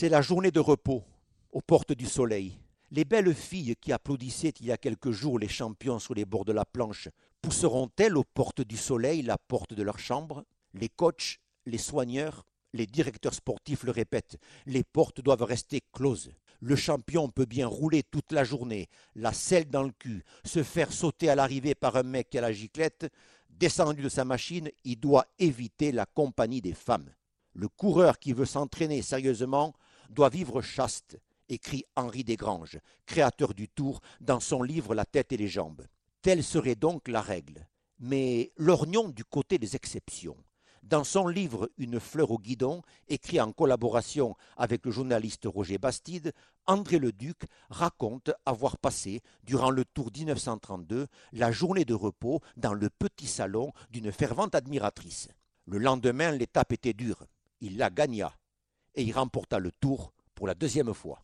C'est la journée de repos, aux portes du soleil. Les belles filles qui applaudissaient il y a quelques jours les champions sur les bords de la planche pousseront-elles aux portes du soleil la porte de leur chambre? Les coachs, les soigneurs, les directeurs sportifs le répètent, les portes doivent rester closes. Le champion peut bien rouler toute la journée, la selle dans le cul, se faire sauter à l'arrivée par un mec à la giclette. Descendu de sa machine, il doit éviter la compagnie des femmes. Le coureur qui veut s'entraîner sérieusement doit vivre chaste, écrit Henri Desgranges, créateur du Tour, dans son livre La tête et les jambes. Telle serait donc la règle. Mais lorgnons du côté des exceptions. Dans son livre Une fleur au guidon, écrit en collaboration avec le journaliste Roger Bastide, André Leduc raconte avoir passé, durant le Tour 1932, la journée de repos dans le petit salon d'une fervente admiratrice. Le lendemain, l'étape était dure. Il la gagna et il remporta le Tour pour la deuxième fois.